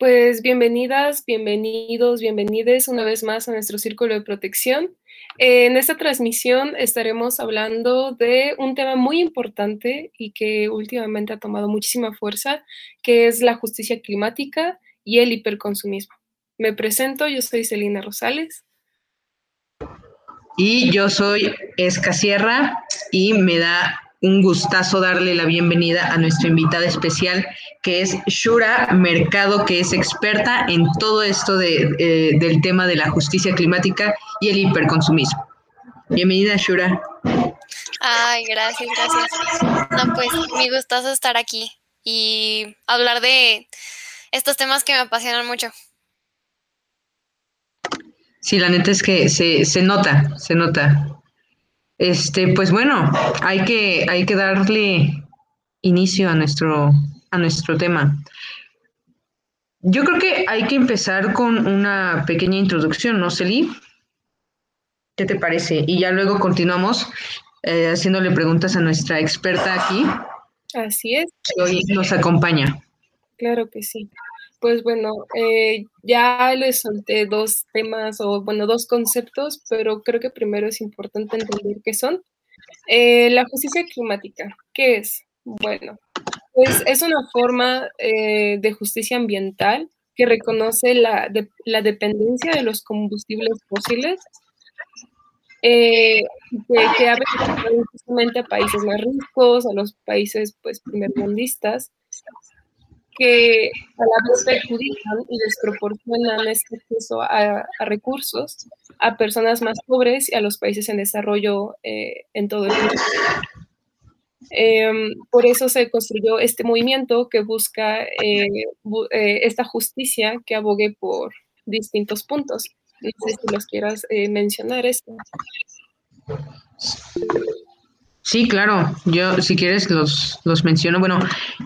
Pues bienvenidas, bienvenidos, bienvenides una vez más a nuestro círculo de protección. En esta transmisión estaremos hablando de un tema muy importante y que últimamente ha tomado muchísima fuerza, que es la justicia climática y el hiperconsumismo. Me presento, yo soy Celina Rosales. Y yo soy Esca Sierra y me da un gustazo darle la bienvenida a nuestra invitada especial, que es Shura Mercado, que es experta en todo esto de, eh, del tema de la justicia climática y el hiperconsumismo. Bienvenida, Shura. Ay, gracias, gracias. No, pues mi gustazo estar aquí y hablar de estos temas que me apasionan mucho. Sí, la neta es que se, se nota, se nota. Este, pues bueno, hay que, hay que darle inicio a nuestro, a nuestro tema. Yo creo que hay que empezar con una pequeña introducción, ¿no, Celi? ¿Qué te parece? Y ya luego continuamos eh, haciéndole preguntas a nuestra experta aquí. Así es. Que hoy nos acompaña. Claro que sí. Pues bueno, eh, ya les solté dos temas o bueno, dos conceptos, pero creo que primero es importante entender qué son. Eh, la justicia climática, ¿qué es? Bueno, pues es una forma eh, de justicia ambiental que reconoce la, la dependencia de los combustibles fósiles que, que, ha beneficiado justamente a países más ricos, a los países pues primermundistas, que a la vez perjudican y desproporcionan este acceso a, recursos a personas más pobres y a los países en desarrollo eh, en todo el mundo. Em, por eso se construyó este movimiento que busca eh, eh, esta justicia que abogue por distintos puntos. No sé si los quieras mencionar esto. Sí, claro. Yo, si quieres, los, los menciono. Bueno,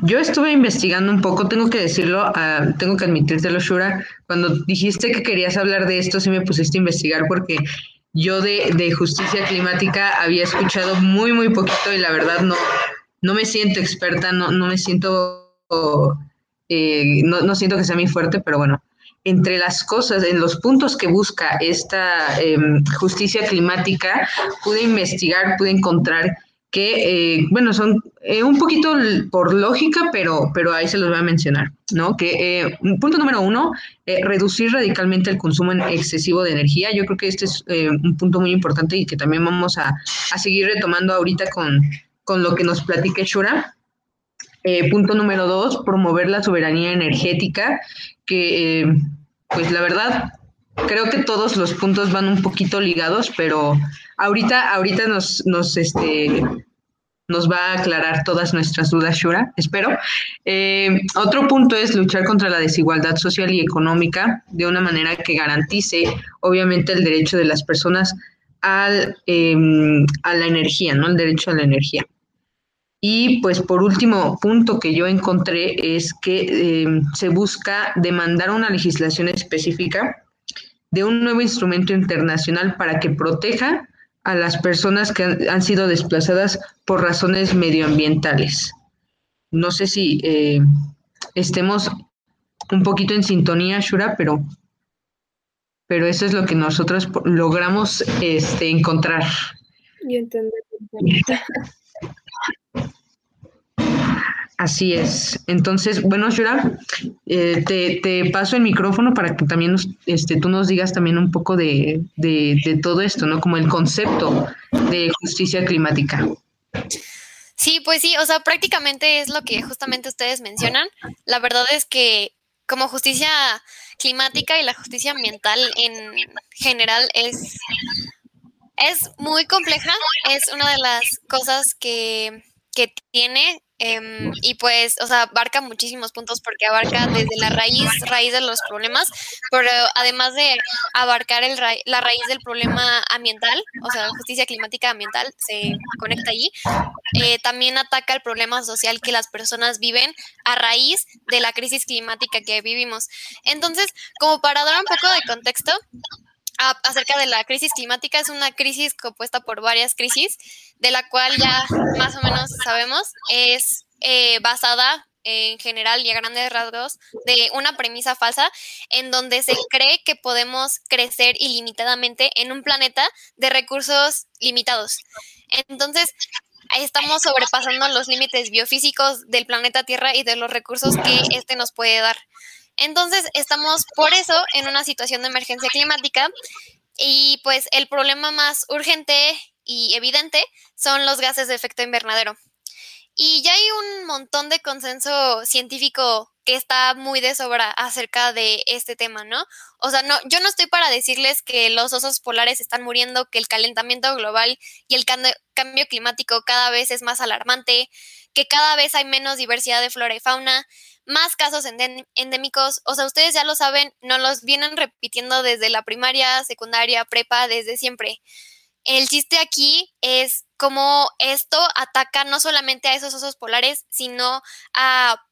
yo estuve investigando un poco, tengo que decirlo, uh, tengo que admitírtelo, Shura. Cuando dijiste que querías hablar de esto, sí me pusiste a investigar porque yo de, de justicia climática había escuchado muy, muy poquito y la verdad no, no me siento experta, no, no me siento, eh, no, no siento que sea muy fuerte, pero bueno, entre las cosas, en los puntos que busca esta eh, justicia climática, pude investigar, pude encontrar que, eh, bueno, son eh, un poquito por lógica, pero, pero ahí se los voy a mencionar, ¿no? Que eh, punto número uno, reducir radicalmente el consumo excesivo de energía. Yo creo que este es un punto muy importante y que también vamos a, a seguir retomando ahorita con, con, lo que nos platique Shura. punto número dos, promover la soberanía energética, que pues la verdad creo que todos los puntos van un poquito ligados, pero ahorita, ahorita nos, nos, este, nos va a aclarar todas nuestras dudas, Shura, espero. Eh, otro punto es luchar contra la desigualdad social y económica de una manera que garantice, obviamente, el derecho de las personas al, em, a la energía, ¿no? El derecho a la energía. Y pues por último punto que yo encontré es que em, se busca demandar una legislación específica de un nuevo instrumento internacional para que proteja a las personas que han, sido desplazadas por razones medioambientales. No sé si eh, estemos un poquito en sintonía, Shura, pero, pero eso es lo que nosotros logramos este, encontrar. Y entender. Así es. Entonces, bueno, Shura, eh, te, paso el micrófono para que también este, tú nos digas también un poco de, de, todo esto, ¿no? Como el concepto de justicia climática. Sí, pues sí, o sea, prácticamente es lo que justamente ustedes mencionan. La verdad es que como justicia climática y la justicia ambiental en general es, es muy compleja, es una de las cosas que, que tiene Em, y pues, o sea, abarca muchísimos puntos porque abarca desde la raíz, raíz de los problemas, pero además de abarcar el la raíz del problema ambiental, o sea, justicia climática ambiental se conecta allí, eh, también ataca el problema social que las personas viven a raíz de la crisis climática que vivimos. Entonces, como para dar un poco de contexto, acerca de la crisis climática. Es una crisis compuesta por varias crisis, de la cual ya más o menos sabemos, es eh, basada en general y a grandes rasgos de una premisa falsa en donde se cree que podemos crecer ilimitadamente en un planeta de recursos limitados. Entonces, estamos sobrepasando los límites biofísicos del planeta Tierra y de los recursos que este nos puede dar. Entonces, estamos por eso en una situación de emergencia climática y pues el problema más urgente y evidente son los gases de efecto invernadero. Y ya hay un montón de consenso científico que está muy de sobra acerca de este tema, ¿no? O sea, no, yo no estoy para decirles que los osos polares están muriendo, que el calentamiento global y el cambio climático cada vez es más alarmante, que cada vez hay menos diversidad de flora y fauna, más casos endémicos, o sea, ustedes ya lo saben, no los vienen repitiendo desde la primaria, secundaria, prepa, desde siempre. El chiste aquí es cómo esto ataca no solamente a esos osos polares, sino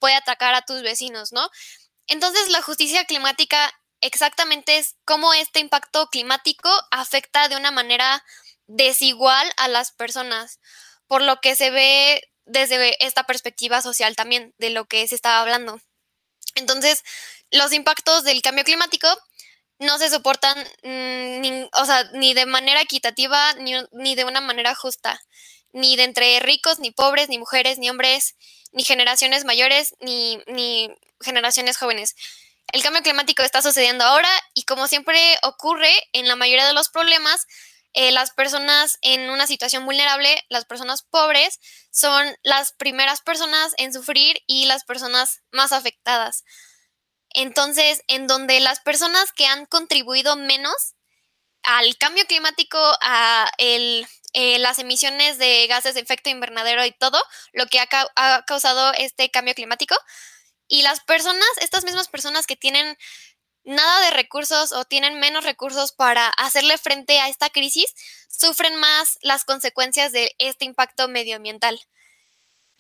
puede atacar a tus vecinos, ¿no? Entonces, la justicia climática exactamente es cómo este impacto climático afecta de una manera desigual a las personas, por lo que se ve desde esta perspectiva social también de lo que se estaba hablando. Entonces, los impactos del cambio climático no se soportan mm, ni, o sea, ni de manera equitativa ni, ni, de una manera justa, ni de entre ricos, ni pobres, ni mujeres, ni hombres, ni generaciones mayores, ni, ni generaciones jóvenes. El cambio climático está sucediendo ahora y como siempre ocurre en la mayoría de los problemas, eh, las personas en una situación vulnerable, las personas pobres, son las primeras personas en sufrir y las personas más afectadas. Entonces, en donde las personas que han contribuido menos al cambio climático, a el, eh, las emisiones de gases de efecto invernadero y todo lo que ha, ha causado este cambio climático, y las personas, estas mismas personas que tienen nada de recursos o tienen menos recursos para hacerle frente a esta crisis, sufren más las consecuencias de este impacto medioambiental.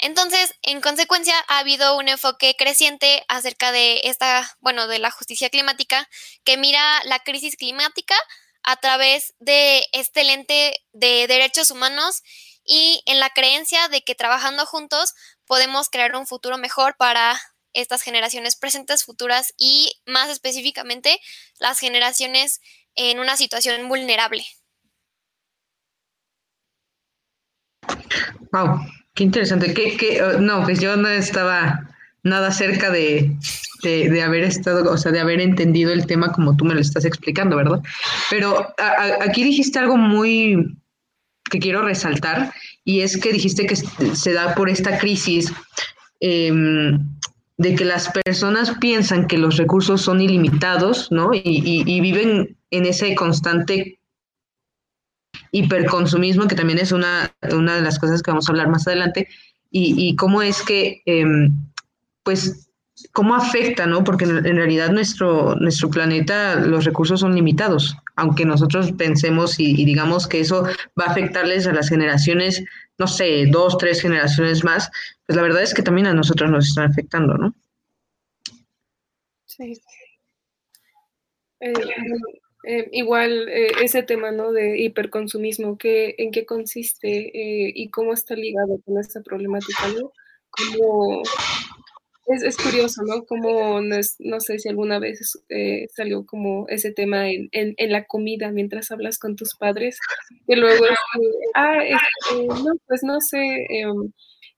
Entonces, en consecuencia, ha habido un enfoque creciente acerca de esta, bueno, de la justicia climática, que mira la crisis climática a través de este lente de derechos humanos y en la creencia de que trabajando juntos podemos crear un futuro mejor para estas generaciones presentes, futuras y más específicamente las generaciones en una situación vulnerable. Qué interesante. ¿Qué, oh, no, pues yo no estaba nada cerca de, de, haber estado, o sea, de haber entendido el tema como tú me lo estás explicando, ¿verdad? Pero aquí dijiste algo muy que quiero resaltar y es que dijiste que se da por esta crisis em, de que las personas piensan que los recursos son ilimitados, ¿no? Y, viven en ese constante hiperconsumismo, que también es una, una, de las cosas que vamos a hablar más adelante, y, cómo es que, em, pues, cómo afecta, ¿no? Porque en, realidad nuestro, nuestro planeta, los recursos son limitados, aunque nosotros pensemos y, y, digamos que eso va a afectarles a las generaciones, no sé, dos, tres generaciones más, pues la verdad es que también a nosotros nos están afectando, ¿no? Sí. Eh, eh, igual eh, ese tema ¿no? de hiperconsumismo, ¿qué, ¿en qué consiste y cómo está ligado con esta problemática? ¿no? Como, es, es, curioso, ¿no? Como no, no sé si alguna vez salió como ese tema en, en, en, la comida mientras hablas con tus padres, que luego es, ah, no, pues no sé em,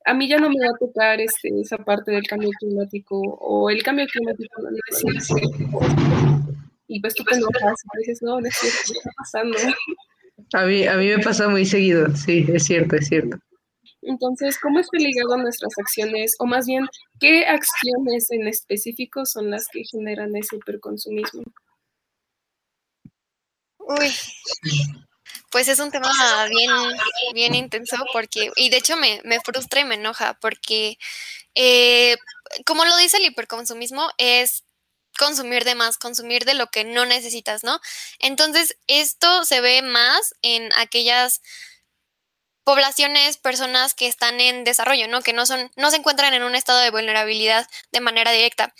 a mí ya no me va a tocar este, esa parte del cambio climático o el cambio climático no es y pues tú te enojas y dices, no, no es cierto, ¿qué está pasando? A mí, a mí me pasa muy seguido, sí, es cierto, es cierto. Entonces, ¿cómo está ligado a nuestras acciones? O más bien, ¿qué acciones en específico son las que generan ese hiperconsumismo? Uy, pues es un tema bien, bien intenso porque, y de hecho me, frustra y me enoja porque, eh, como lo dice el hiperconsumismo, es consumir de más, consumir de lo que no necesitas, ¿no? Entonces, esto se ve más en aquellas poblaciones, personas que están en desarrollo, ¿no? Que no son, no se encuentran en un estado de vulnerabilidad de manera directa.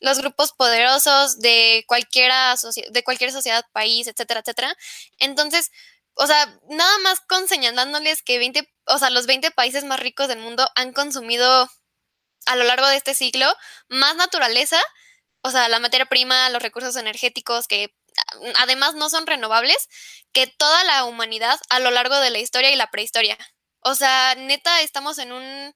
Los grupos poderosos de cualquiera, de cualquier sociedad, país, etcétera, etcétera. Entonces, o sea, nada más con señalándoles que 20, o sea, los 20 países más ricos del mundo han consumido a lo largo de este ciclo más naturaleza, o sea, la materia prima, los recursos energéticos que además no son renovables, que toda la humanidad a lo largo de la historia y la prehistoria. O sea, neta, estamos en un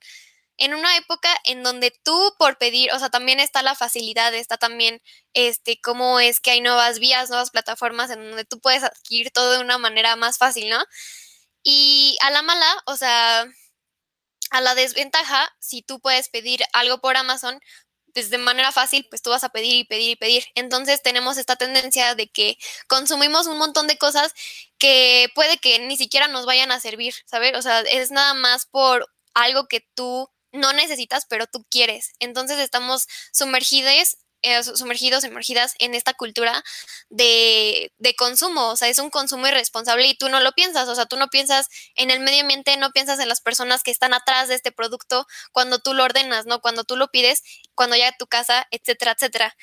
en una época en donde tú por pedir, o sea, también está la facilidad, está también este cómo es que hay nuevas vías, nuevas plataformas en donde tú puedes adquirir todo de una manera más fácil, ¿no? Y a la mala, o sea, a la desventaja, si tú puedes pedir algo por Amazon, pues de manera fácil, pues tú vas a pedir y pedir y pedir. Entonces tenemos esta tendencia de que consumimos un montón de cosas que puede que ni siquiera nos vayan a servir, ¿sabes? O sea, es nada más por algo que tú no necesitas, pero tú quieres. Entonces estamos sumergidos eh, sumergidos, sumergidas en esta cultura de, de, consumo, o sea, es un consumo irresponsable y tú no lo piensas, o sea, tú no piensas en el medio ambiente, no piensas en las personas que están atrás de este producto cuando tú lo ordenas, ¿no? Cuando tú lo pides, cuando llega a tu casa, etcétera, etcétera.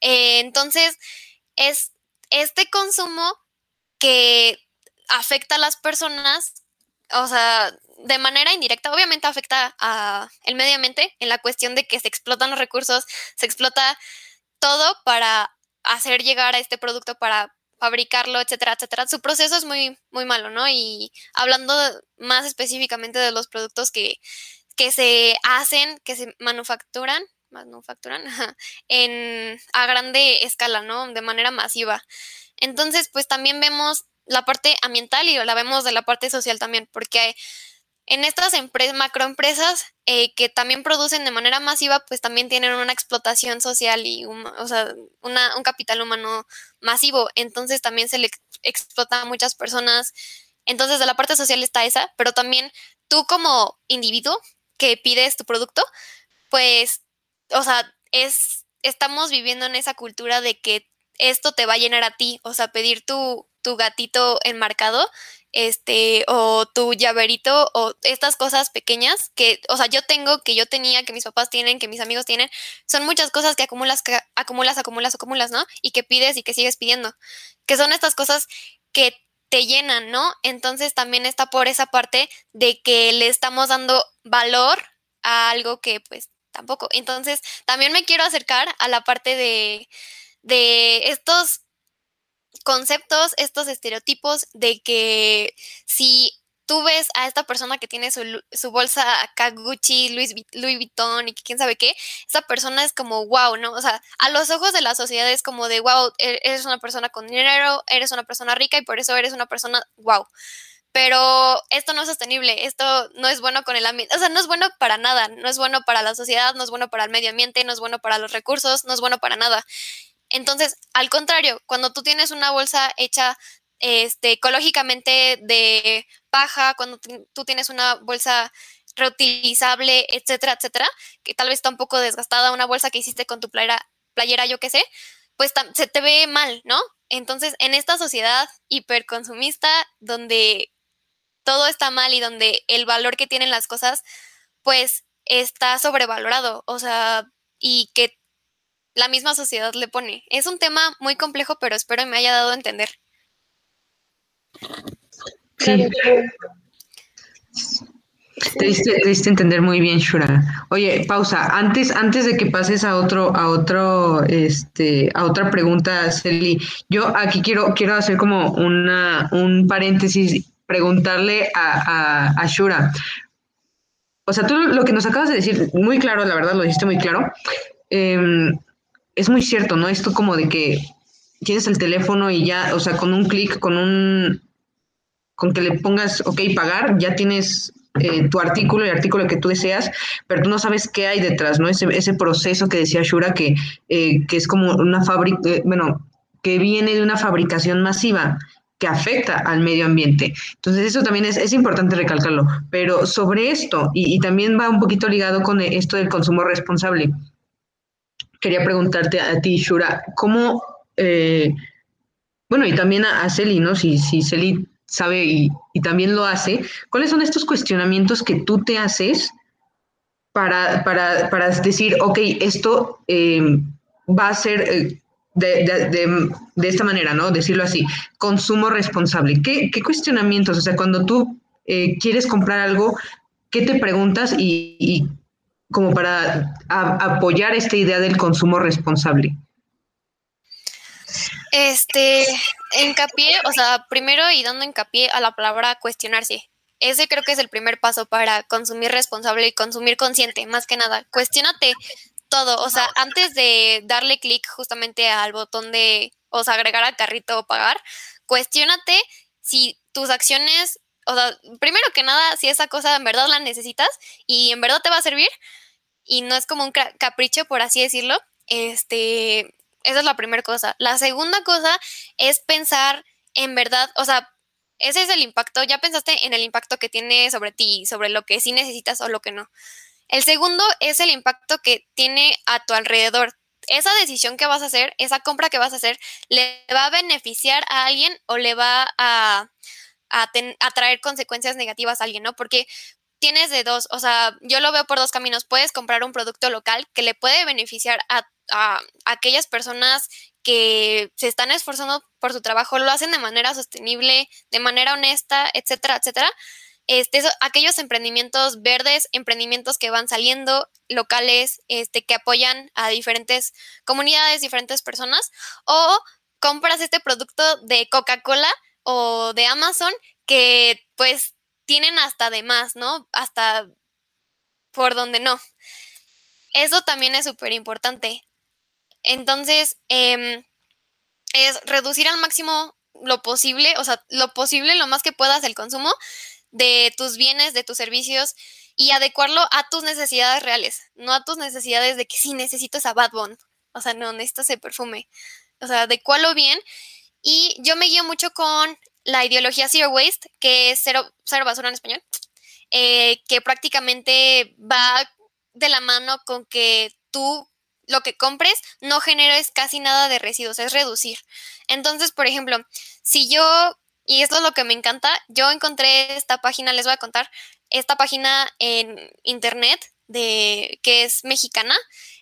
Eh, entonces, es este consumo que afecta a las personas, o sea, de manera indirecta, obviamente afecta a el medio ambiente en la cuestión de que se explotan los recursos, se explota todo para hacer llegar a este producto para fabricarlo, etcétera, etcétera. Su proceso es muy, muy malo, ¿no? Y hablando más específicamente de los productos que, que se hacen, que se manufacturan, manufacturan en, a grande escala, ¿no? De manera masiva. Entonces, pues también vemos la parte ambiental y la vemos de la parte social también, porque en estas empresas, macroempresas eh, que también producen de manera masiva, pues también tienen una explotación social y o sea, un capital humano masivo. Entonces también se le explota a muchas personas. Entonces de la parte social está esa, pero también tú como individuo que pides tu producto, pues, o sea, es, estamos viviendo en esa cultura de que esto te va a llenar a ti, o sea, pedir tu, tu gatito enmarcado este, o tu llaverito, o estas cosas pequeñas que, o sea, yo tengo, que yo tenía, que mis papás tienen, que mis amigos tienen, son muchas cosas que acumulas, que acumulas, acumulas, acumulas, ¿no? Y que pides y que sigues pidiendo, que son estas cosas que te llenan, ¿no? Entonces también está por esa parte de que le estamos dando valor a algo que pues tampoco. Entonces también me quiero acercar a la parte de, de estos conceptos, estos estereotipos de que si tú ves a esta persona que tiene su, su bolsa Kaguchi, Louis, Louis Vuitton y quién sabe qué, esa persona es como wow, ¿no? O sea, a los ojos de la sociedad es como de wow, e-, eres una persona con dinero, eres una persona rica y por eso eres una persona wow. Pero esto no es sostenible, esto no es bueno con el ambiente, o sea, no es bueno para nada, no es bueno para la sociedad, no es bueno para el medio ambiente, no es bueno para los recursos, no es bueno para nada. Entonces, al contrario, cuando tú tienes una bolsa hecha este, ecológicamente de paja, cuando tú tienes una bolsa reutilizable, etcétera, etcétera, que tal vez está un poco desgastada, una bolsa que hiciste con tu playera, playera yo qué sé, pues se te ve mal, ¿no? Entonces, en esta sociedad hiperconsumista, donde todo está mal y donde el valor que tienen las cosas, pues está sobrevalorado, o sea, y que la misma sociedad le pone. Es un tema muy complejo, pero espero me haya dado a entender. Sí. Te diste, entender muy bien, Shura. Oye, pausa. Antes, antes de que pases a otro, a otro, este, a otra pregunta, Celi, yo aquí quiero, quiero hacer como una, un paréntesis, preguntarle a, a, Shura. O sea, tú lo que nos acabas de decir, muy claro, la verdad, lo dijiste muy claro. Eh, es muy cierto, ¿no? Esto como de que tienes el teléfono y ya, o sea, con un clic, con un, con que le pongas, ok, pagar, ya tienes eh, tu artículo, el artículo que tú deseas, pero tú no sabes qué hay detrás, ¿no? Ese, ese proceso que decía Shura, que, eh, que es como una fábrica, eh, bueno, que viene de una fabricación masiva que afecta al medio ambiente. Entonces, eso también es, es importante recalcarlo. Pero sobre esto, y, y también va un poquito ligado con esto del consumo responsable, quería preguntarte a ti, Shura, ¿cómo, eh, bueno, y también a, Celi, ¿no? Si, si Celi sabe y, también lo hace, ¿cuáles son estos cuestionamientos que tú te haces para, para, para decir, ok, esto eh, va a ser... Eh, de, esta manera, ¿no? Decirlo así, consumo responsable. ¿Qué, cuestionamientos? O sea, cuando tú quieres comprar algo, ¿qué te preguntas y, como para apoyar esta idea del consumo responsable? Este, hincapié, o sea, primero y dando hincapié a la palabra cuestionarse. Ese creo que es el primer paso para consumir responsable y consumir consciente, más que nada. Cuestiónate todo, o sea, antes de darle clic justamente al botón de, o sea, agregar al carrito o pagar, cuestiónate si tus acciones, o sea, primero que nada, si esa cosa en verdad la necesitas y en verdad te va a servir y no es como un capricho, por así decirlo, este, esa es la primera cosa. La segunda cosa es pensar en verdad, o sea, ese es el impacto, ya pensaste en el impacto que tiene sobre ti, sobre lo que sí necesitas o lo que no. El segundo es el impacto que tiene a tu alrededor. Esa decisión que vas a hacer, esa compra que vas a hacer, ¿le va a beneficiar a alguien o le va a, a, traer consecuencias negativas a alguien, ¿no? Porque tienes de dos, o sea, yo lo veo por dos caminos. Puedes comprar un producto local que le puede beneficiar a, a, aquellas personas que se están esforzando por su trabajo, lo hacen de manera sostenible, de manera honesta, etcétera, etcétera. Este, aquellos emprendimientos verdes, emprendimientos que van saliendo, locales, este, que apoyan a diferentes comunidades, diferentes personas, o compras este producto de Coca-Cola o de Amazon que pues tienen hasta de más, ¿no? Hasta por donde no. Eso también es súper importante. Entonces, em, es reducir al máximo lo posible, o sea, lo posible, lo más que puedas el consumo de tus bienes, de tus servicios y adecuarlo a tus necesidades reales, no a tus necesidades de que sí necesito esa Bad Bond, o sea, no necesito ese perfume, o sea, adecuarlo bien. Y yo me guío mucho con la ideología Zero Waste, que es cero, cero basura en español, eh, que prácticamente va de la mano con que tú lo que compres no generes casi nada de residuos, es reducir. Entonces, por ejemplo, si yo, y esto es lo que me encanta, yo encontré esta página, les voy a contar, esta página en internet de que es mexicana,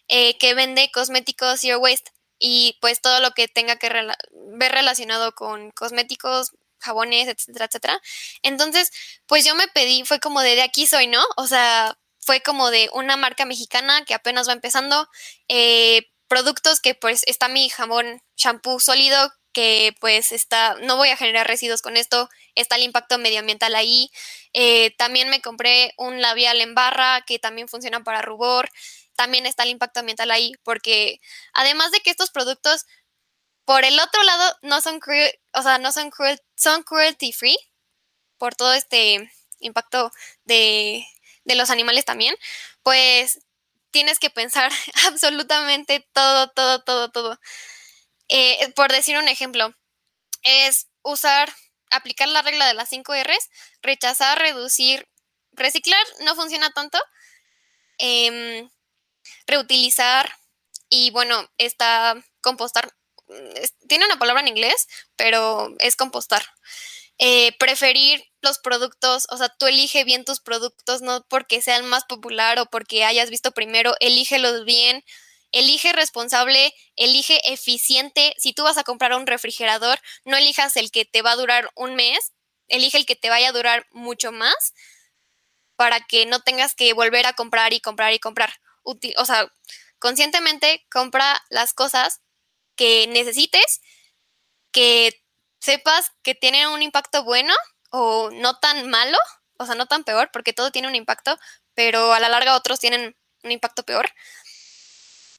eh, que vende cosméticos zero waste y pues todo lo que tenga que ver relacionado con cosméticos, jabones, etcétera, etcétera. Entonces, pues yo me pedí, fue como de, de aquí soy, ¿no? O sea, fue como de una marca mexicana que apenas va empezando, eh, productos que pues está mi jabón shampoo sólido que pues está, no voy a generar residuos con esto, está el impacto medioambiental ahí. Eh, también me compré un labial en barra que también funciona para rubor, también está el impacto ambiental ahí, porque además de que estos productos por el otro lado, no son o sea, no son cruel, son cruelty free por todo este impacto de, los animales también, pues tienes que pensar absolutamente todo, todo, todo, todo. Eh, por decir un ejemplo, es usar, aplicar la regla de las 5 R's, rechazar, reducir, reciclar no funciona tanto, em, reutilizar y bueno, está compostar tiene una palabra en inglés, pero es compostar. Eh, preferir los productos, o sea, tú elige bien tus productos, no porque sean más popular o porque hayas visto primero, elígelos bien, elige responsable, elige eficiente. Si tú vas a comprar un refrigerador, no elijas el que te va a durar un mes, elige el que te vaya a durar mucho más para que no tengas que volver a comprar y comprar y comprar. o sea, conscientemente compra las cosas que necesites, que sepas que tienen un impacto bueno o no tan malo, o sea, no tan peor, porque todo tiene un impacto, pero a la larga otros tienen un impacto peor.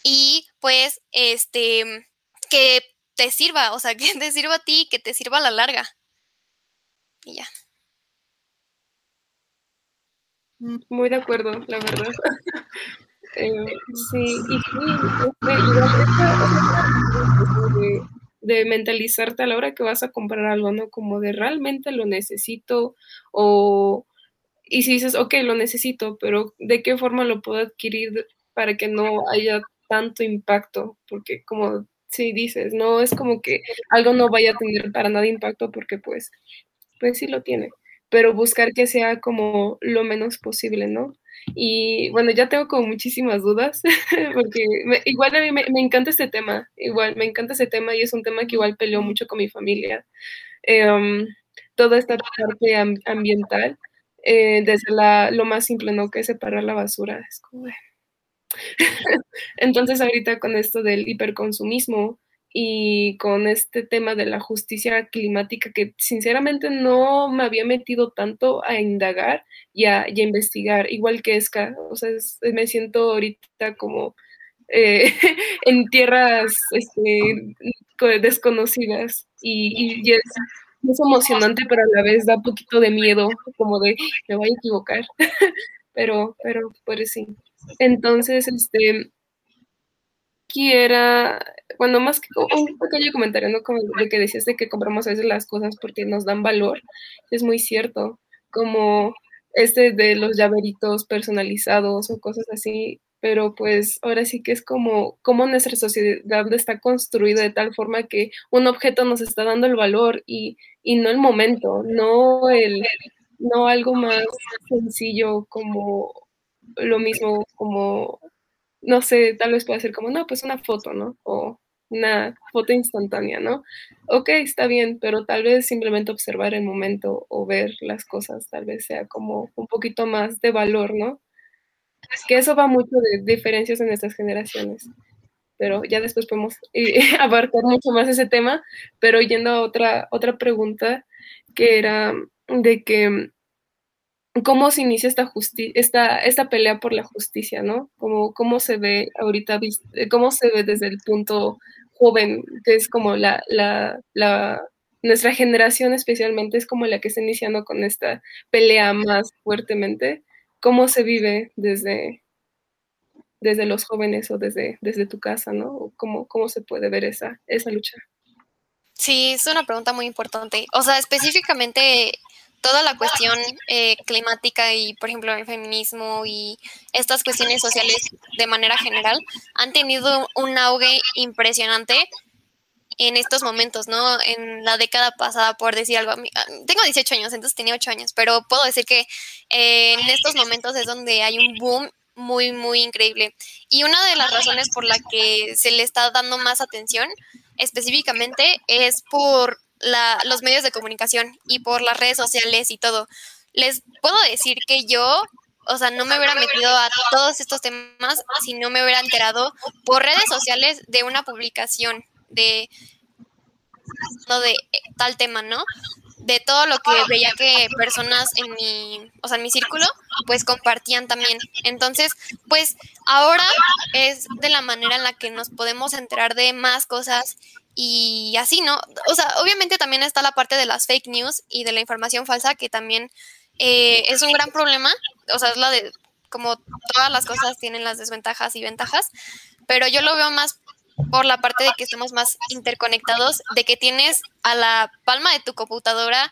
Y pues, este, que te sirva, o sea, que te sirva a ti, que te sirva a la larga. Y ya. Muy de acuerdo, la verdad. Eh, sí, y de, de, mentalizarte a la hora que vas a comprar algo, ¿no? Como de realmente lo necesito o... Y si dices, ok, lo necesito, pero ¿de qué forma lo puedo adquirir para que no haya tanto impacto? Porque como si dices, no es como que algo no vaya a tener para nada impacto porque pues, pues sí lo tiene, pero buscar que sea como lo menos posible, ¿no? Y bueno, ya tengo como muchísimas dudas, porque igual a mí me, encanta este tema, igual me encanta este tema y es un tema que igual peleo mucho con mi familia. Em, toda esta parte ambiental, eh, desde la, lo más simple, ¿no? Que es separar la basura. Es Entonces ahorita con esto del hiperconsumismo y con este tema de la justicia climática que sinceramente no me había metido tanto a indagar y a, investigar, igual que Esca, o sea, me siento ahorita como eh, en tierras este, desconocidas y, es, es, emocionante, pero a la vez da un poquito de miedo, como de me voy a equivocar, pero, pero, pues sí. Entonces, este, quiera, bueno, más que un pequeño comentario, ¿no? Como de que decías de que compramos a veces las cosas porque nos dan valor, es muy cierto, como este de los llaveritos personalizados o cosas así, pero pues ahora sí que es como, como nuestra sociedad está construida de tal forma que un objeto nos está dando el valor y, y no el momento, no el, no algo más sencillo como lo mismo como, no sé, tal vez puede ser como, no, pues una foto, ¿no? O una foto instantánea, ¿no? Ok, está bien, pero tal vez simplemente observar el momento o ver las cosas, tal vez sea como un poquito más de valor, ¿no? Que eso va mucho de diferencias en estas generaciones. Pero ya después podemos eh, abarcar mucho más ese tema, pero yendo a otra, otra pregunta que era de que cómo se inicia esta, esta, esta pelea por la justicia, ¿no? Cómo, cómo se ve ahorita, eh, cómo se ve desde el punto joven, que es como la, la, la, nuestra generación especialmente es como la que está iniciando con esta pelea más fuertemente. ¿Cómo se vive desde, desde los jóvenes o desde, desde tu casa, ¿no? ¿Cómo, ¿Cómo se puede ver esa, esa lucha? Sí, es una pregunta muy importante. O sea, específicamente toda la cuestión eh, climática y, por ejemplo, el feminismo y estas cuestiones sociales de manera general han tenido un auge impresionante en estos momentos, ¿no? En la década pasada, por decir algo. Ah, tengo 18 años, entonces tenía 8 años, pero puedo decir que eh, en estos momentos es donde hay un boom muy, muy increíble. Y una de las razones por la que se le está dando más atención específicamente es por los medios de comunicación y por las redes sociales y todo. Les puedo decir que yo, o sea, no me hubiera metido a todos estos temas si no me hubiera enterado por redes sociales de una publicación de, de tal tema, ¿no? de todo lo que veía que personas en mi, o sea, en mi círculo, pues compartían también. Entonces, pues ahora es de la manera en la que nos podemos enterar de más cosas y así, ¿no? O sea, obviamente también está la parte de las fake news y de la información falsa, que también eh, es un gran problema. O sea, es la de, como todas las cosas tienen las desventajas y ventajas, pero yo lo veo más por la parte de que estamos más interconectados, de que tienes a la palma de tu computadora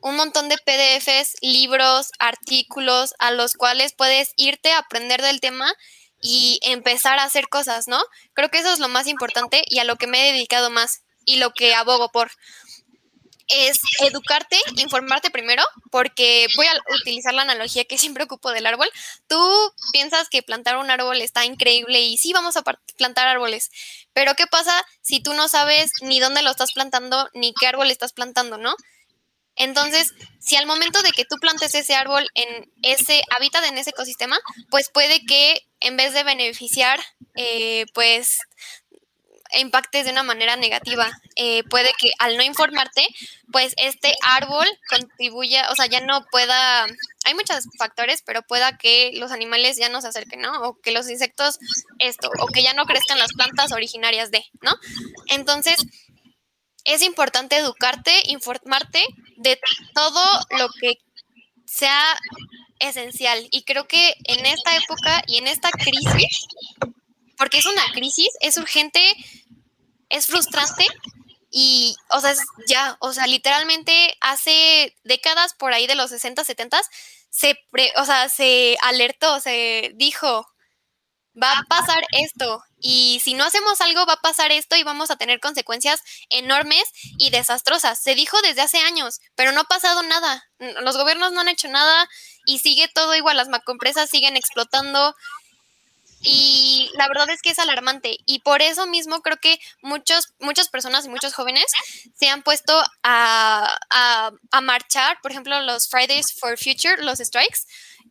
un montón de PDFs, libros, artículos a los cuales puedes irte a aprender del tema y empezar a hacer cosas, ¿no? Creo que eso es lo más importante y a lo que me he dedicado más y lo que abogo por es educarte, informarte primero, porque voy a utilizar la analogía que siempre ocupo del árbol. Tú piensas que plantar un árbol está increíble y sí vamos a plantar árboles, pero ¿qué pasa si tú no sabes ni dónde lo estás plantando ni qué árbol estás plantando, no? Entonces, si al momento de que tú plantes ese árbol en ese hábitat, en ese ecosistema, pues puede que en vez de beneficiar, eh, pues impactes de una manera negativa. Eh, puede que al no informarte, pues este árbol contribuya, o sea, ya no pueda, hay muchos factores, pero pueda que los animales ya no se acerquen, ¿no? O que los insectos, esto, o que ya no crezcan las plantas originarias de, ¿no? Entonces, es importante educarte, informarte de todo lo que sea esencial. Y creo que en esta época y en esta crisis, porque es una crisis, es urgente, es frustrante y, o sea, ya, o sea, literalmente hace décadas por ahí de los 60, 70, se, o sea, se alertó, se dijo, va a pasar esto y si no hacemos algo va a pasar esto y vamos a tener consecuencias enormes y desastrosas. Se dijo desde hace años, pero no ha pasado nada. Los gobiernos no han hecho nada y sigue todo igual, las macroempresas siguen explotando y la verdad es que es alarmante y por eso mismo creo que muchos, muchas personas y muchos jóvenes se han puesto a, a, a marchar, por ejemplo los Fridays for Future, los strikes.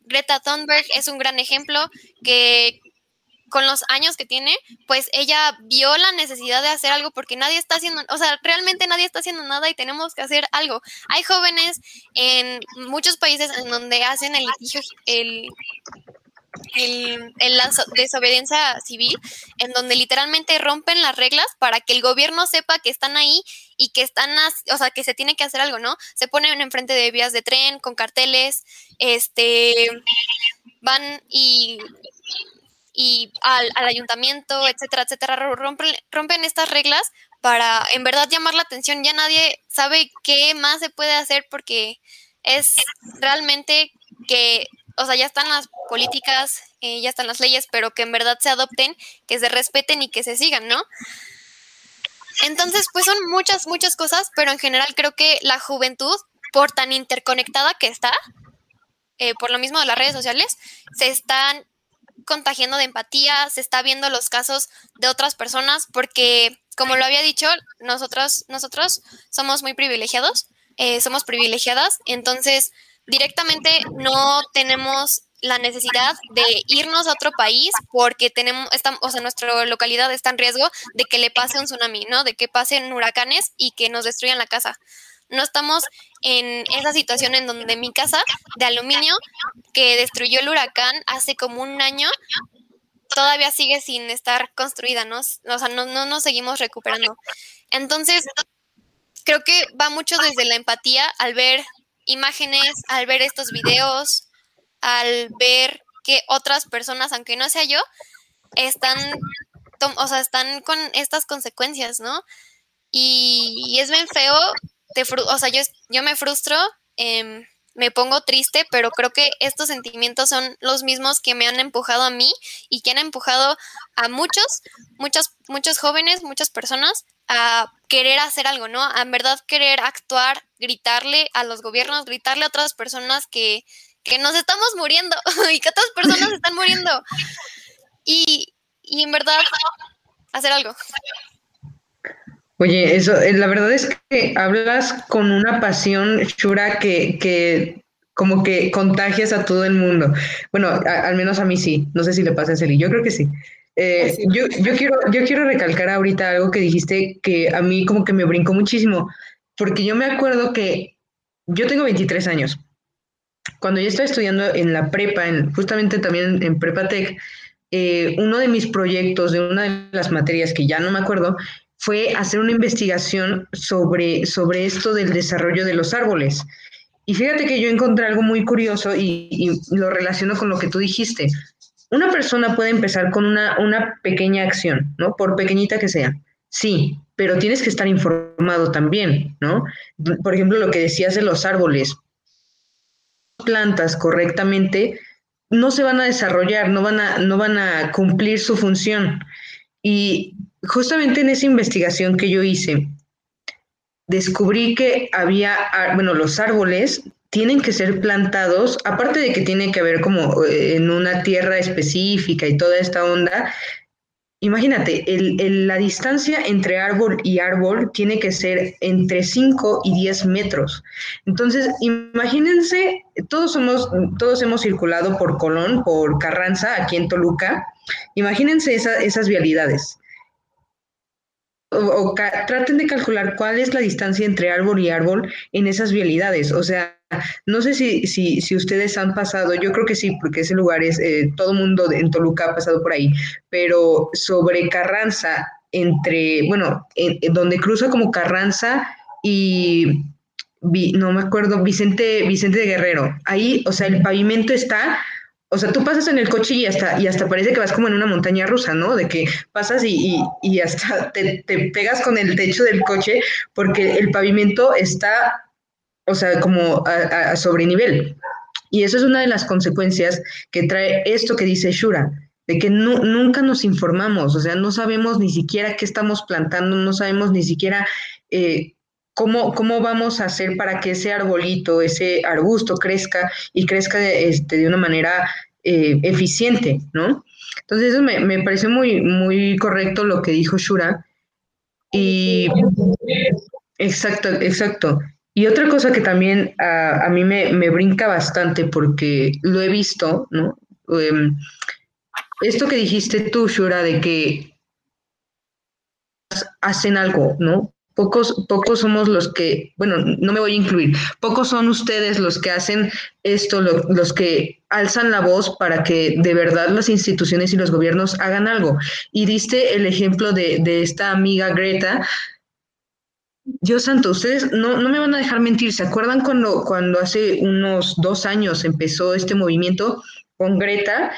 Greta Thunberg es un gran ejemplo que con los años que tiene, pues ella vio la necesidad de hacer algo porque nadie está haciendo, o sea, realmente nadie está haciendo nada y tenemos que hacer algo. Hay jóvenes en muchos países en donde hacen el litigio, el, el, la desobediencia civil, en donde literalmente rompen las reglas para que el gobierno sepa que están ahí y que están, o sea, que se tiene que hacer algo, ¿no? Se ponen enfrente de vías de tren con carteles, este, van y y al, ayuntamiento, etcétera, etcétera, rompen, rompen estas reglas para en verdad llamar la atención. Ya nadie sabe qué más se puede hacer porque es realmente que, o sea, ya están las políticas, eh, ya están las leyes, pero que en verdad se adopten, que se respeten y que se sigan, ¿no? Entonces, pues son muchas, muchas cosas, pero en general creo que la juventud, por tan interconectada que está, eh, por lo mismo de las redes sociales, se están contagiando de empatía, se está viendo los casos de otras personas, porque como lo había dicho, nosotros, nosotros somos muy privilegiados, eh, somos privilegiadas, entonces directamente no tenemos la necesidad de irnos a otro país porque tenemos, estamos, o sea, nuestra localidad está en riesgo de que le pase un tsunami, ¿no? De que pasen huracanes y que nos destruyan la casa. No estamos en esa situación en donde mi casa de aluminio que destruyó el huracán hace como un año todavía sigue sin estar construida, ¿no? O sea, no, no nos seguimos recuperando. Entonces, creo que va mucho desde la empatía al ver imágenes, al ver estos videos, al ver que otras personas, aunque no sea yo, están, o sea, están con estas consecuencias, ¿no? Y, y es bien feo te o sea, yo, yo me frustro, em, me pongo triste, pero creo que estos sentimientos son los mismos que me han empujado a mí y que han empujado a muchos, muchos, muchos jóvenes, muchas personas a querer hacer algo, ¿no? A en verdad querer actuar, gritarle a los gobiernos, gritarle a otras personas que, que nos estamos muriendo y que otras personas están muriendo. Y, y en verdad hacer algo. Oye, eso, eh, la verdad es que hablas con una pasión, Shura, que, que como que contagias a todo el mundo. Bueno, al menos a mí sí. No sé si le pasa a Celi. Yo creo que sí. Eh, yo, yo, quiero, yo quiero recalcar ahorita algo que dijiste que a mí como que me brincó muchísimo, porque yo me acuerdo que yo tengo 23 años. Cuando yo estaba estudiando en la prepa, en, justamente también en Prepa Tech, eh, uno de mis proyectos de una de las materias que ya no me acuerdo fue hacer una investigación sobre, sobre esto del desarrollo de los árboles. Y fíjate que yo encontré algo muy curioso y, lo relaciono con lo que tú dijiste. Una persona puede empezar con una, una pequeña acción, ¿no? Por pequeñita que sea. Sí, pero tienes que estar informado también, ¿no? Por ejemplo, lo que decías de los árboles. Plantas correctamente no se van a desarrollar, no van a, no van a cumplir su función. Y justamente en esa investigación que yo hice, descubrí que había, bueno, los árboles tienen que ser plantados, aparte de que tiene que haber como eh, en una tierra específica y toda esta onda, imagínate, la distancia entre árbol y árbol tiene que ser entre 5 y 10 metros. Entonces, imagínense, todos, somos, todos hemos circulado por Colón, por Carranza, aquí en Toluca, imagínense esas vialidades o, traten de calcular cuál es la distancia entre árbol y árbol en esas vialidades. O sea, no sé si, si, si ustedes han pasado, yo creo que sí, porque ese lugar es, eh, todo mundo en Toluca ha pasado por ahí, pero sobre Carranza, entre, bueno, en, donde cruza como Carranza y, no me acuerdo, Vicente, Vicente de Guerrero, ahí, o sea, el pavimento está o sea, tú pasas en el coche y hasta, y hasta parece que vas como en una montaña rusa, ¿no? De que pasas y, y, hasta te, pegas con el techo del coche porque el pavimento está, o sea, como a, sobre nivel. Y eso es una de las consecuencias que trae esto que dice Shura, de que nunca nos informamos, o sea, no sabemos ni siquiera qué estamos plantando, no sabemos ni siquiera eh, ¿Cómo, ¿Cómo vamos a hacer para que ese arbolito, ese arbusto crezca y crezca de, este, de una manera eh, eficiente, ¿no? Entonces eso me, me, pareció muy, muy correcto lo que dijo Shura. Y exacto, exacto. Y otra cosa que también a, mí me, me, brinca bastante porque lo he visto, ¿no? Em, esto que dijiste tú, Shura, de que hacen algo, ¿no? Pocos, pocos somos los que, bueno, no me voy a incluir, pocos son ustedes los que hacen esto, los que alzan la voz para que de verdad las instituciones y los gobiernos hagan algo. Y diste el ejemplo de, de esta amiga Greta, Dios santo, ustedes no, no, me van a dejar mentir. ¿Se acuerdan cuando, cuando hace unos dos años empezó este movimiento con Greta?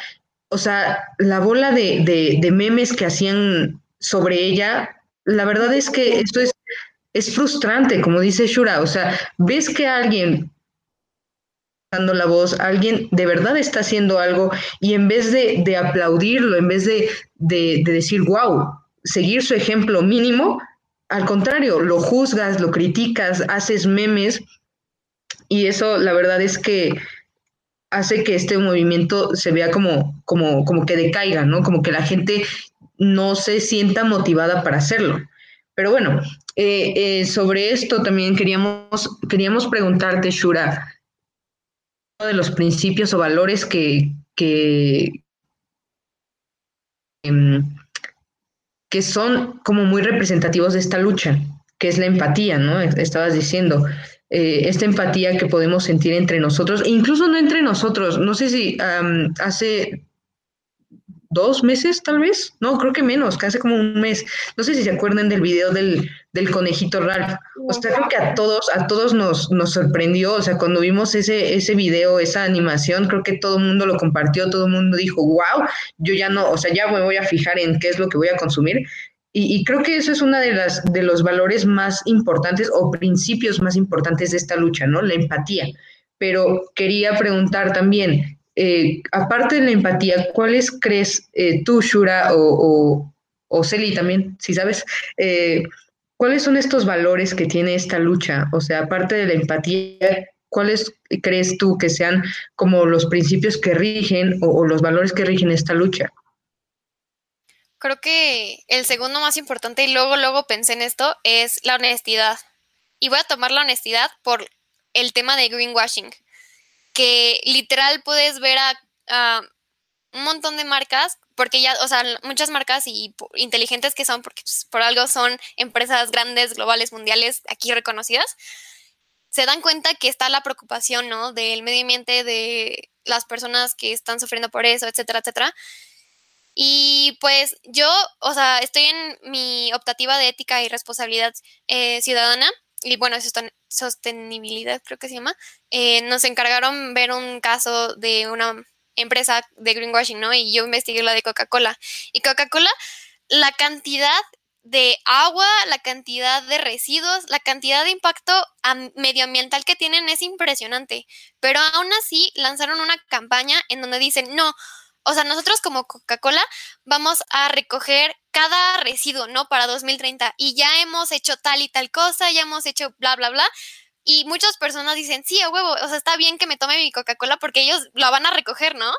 O sea, la bola de, de, memes que hacían sobre ella, la verdad es que esto es, es frustrante, como dice Shura. O sea, ves que alguien dando la voz, alguien de verdad está haciendo algo y en vez de, de aplaudirlo, en vez de, de decir, wow, seguir su ejemplo mínimo, al contrario, lo juzgas, lo criticas, haces memes y eso la verdad es que hace que este movimiento se vea como, como, como que decaiga, ¿no? Como que la gente no se sienta motivada para hacerlo. Pero bueno, eh, eh, sobre esto también queríamos, queríamos preguntarte, Shura, uno de los principios o valores que, que, em, que son como muy representativos de esta lucha, que es la empatía, ¿no? Estabas diciendo, eh, esta empatía que podemos sentir entre nosotros, incluso no entre nosotros, no sé si hace dos meses tal vez, no, creo que menos, que hace como un mes, no sé si se acuerdan del video del, del conejito Ralph, o sea, creo que a todos, a todos nos, nos sorprendió, o sea, cuando vimos ese, ese video, esa animación, creo que todo el mundo lo compartió, todo el mundo dijo, wow, yo ya no, o sea, ya me voy a fijar en qué es lo que voy a consumir, y, creo que eso es uno de, de los valores más importantes o principios más importantes de esta lucha, ¿no? La empatía. Pero quería preguntar también, eh, aparte de la empatía, ¿cuáles crees eh, tú, Shura, o, o, Celi también, si sabes, eh, cuáles son estos valores que tiene esta lucha? O sea, aparte de la empatía, ¿cuáles crees tú que sean como los principios que rigen o, los valores que rigen esta lucha? Creo que el segundo más importante, y luego, luego pensé en esto, es la honestidad. Y voy a tomar la honestidad por el tema de greenwashing que literal puedes ver a, un montón de marcas, porque ya, o sea, muchas marcas y inteligentes que son, porque pues, por algo son empresas grandes, globales, mundiales, aquí reconocidas, se dan cuenta que está la preocupación, ¿no? Del medio ambiente, de las personas que están sufriendo por eso, etcétera, etcétera. Y pues yo, o sea, estoy en mi optativa de ética y responsabilidad eh, ciudadana y bueno, sostenibilidad creo que se llama, eh, nos encargaron ver un caso de una empresa de greenwashing, ¿no? Y yo investigué la de Coca-Cola. Y Coca-Cola, la cantidad de agua, la cantidad de residuos, la cantidad de impacto medioambiental que tienen es impresionante. Pero aún así lanzaron una campaña en donde dicen, no, o sea, nosotros como Coca-Cola vamos a recoger cada residuo, ¿no? Para 2030 y ya hemos hecho tal y tal cosa, ya hemos hecho bla, bla, bla. Y muchas personas dicen, sí, a huevo, o sea, está bien que me tome mi Coca-Cola porque ellos la van a recoger, ¿no?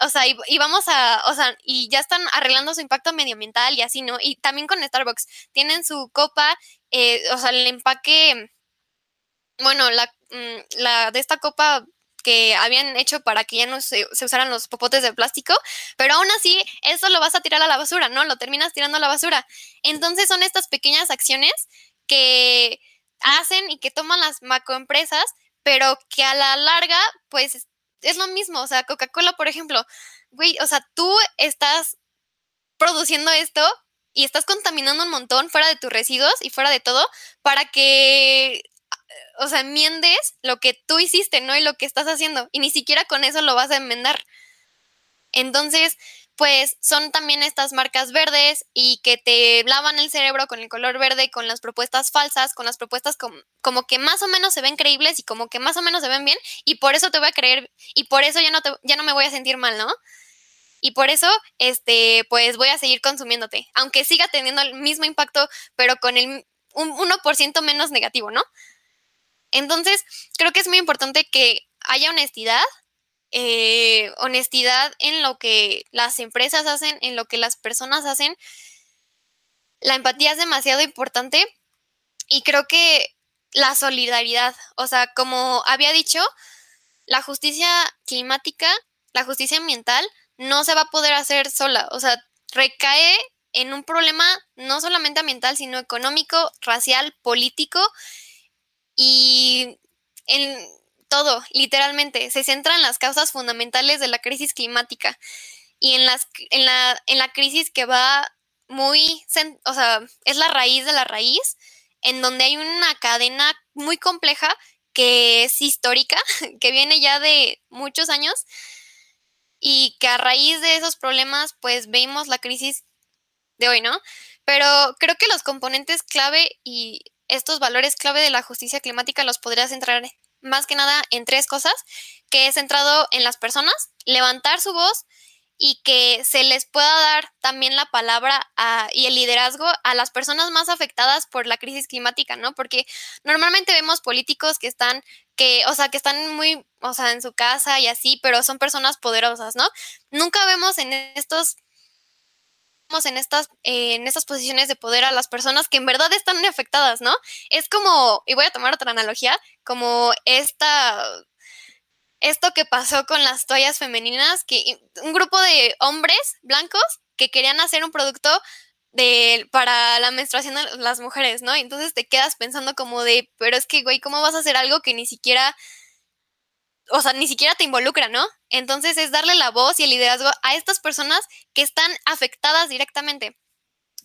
O sea, y, vamos a, o sea, y ya están arreglando su impacto medioambiental y así, ¿no? Y también con Starbucks, tienen su copa, eh, o sea, el empaque, bueno, la, mm, la de esta copa que habían hecho para que ya no se, usaran los popotes de plástico, pero aún así eso lo vas a tirar a la basura, ¿no? Lo terminas tirando a la basura. Entonces son estas pequeñas acciones que hacen y que toman las macroempresas, pero que a la larga, pues es lo mismo. O sea, Coca-Cola, por ejemplo, güey, o sea, tú estás produciendo esto y estás contaminando un montón fuera de tus residuos y fuera de todo para que o sea, enmiendes lo que tú hiciste, ¿no? Y lo que estás haciendo. Y ni siquiera con eso lo vas a enmendar. Entonces, pues son también estas marcas verdes y que te lavan el cerebro con el color verde, con las propuestas falsas, con las propuestas como, que más o menos se ven creíbles y como que más o menos se ven bien y por eso te voy a creer y por eso ya no, te, ya no me voy a sentir mal, ¿no? Y por eso, este, pues voy a seguir consumiéndote, aunque siga teniendo el mismo impacto, pero con el un 1% menos negativo, ¿no? Entonces, creo que es muy importante que haya honestidad, eh, honestidad en lo que las empresas hacen, en lo que las personas hacen. La empatía es demasiado importante y creo que la solidaridad, o sea, como había dicho, la justicia climática, la justicia ambiental no se va a poder hacer sola. O sea, recae en un problema no solamente ambiental, sino económico, racial, político y en todo, literalmente. Se centra en las causas fundamentales de la crisis climática y en, las, en, la, en la crisis que va muy, o sea, es la raíz de la raíz, en donde hay una cadena muy compleja que es histórica, que viene ya de muchos años y que a raíz de esos problemas pues vemos la crisis de hoy, ¿no? Pero creo que los componentes clave y estos valores clave de la justicia climática los podría centrar más que nada en tres cosas, que es centrado en las personas, levantar su voz y que se les pueda dar también la palabra y el liderazgo a las personas más afectadas por la crisis climática, ¿no? Porque normalmente vemos políticos que están, que, o sea, que están muy, o sea, en su casa y así, pero son personas poderosas, ¿no? Nunca vemos en estos en estas, en estas posiciones de poder a las personas que en verdad están afectadas, ¿no? Es como, y voy a tomar otra analogía, como esta esto que pasó con las toallas femeninas, que un grupo de hombres blancos que querían hacer un producto de, para la menstruación de las mujeres, ¿no? entonces te quedas pensando como de, pero es que, güey, ¿cómo vas a hacer algo que ni siquiera, o sea, ni siquiera te involucra, ¿no? Entonces es darle la voz y el liderazgo a estas personas que están afectadas directamente.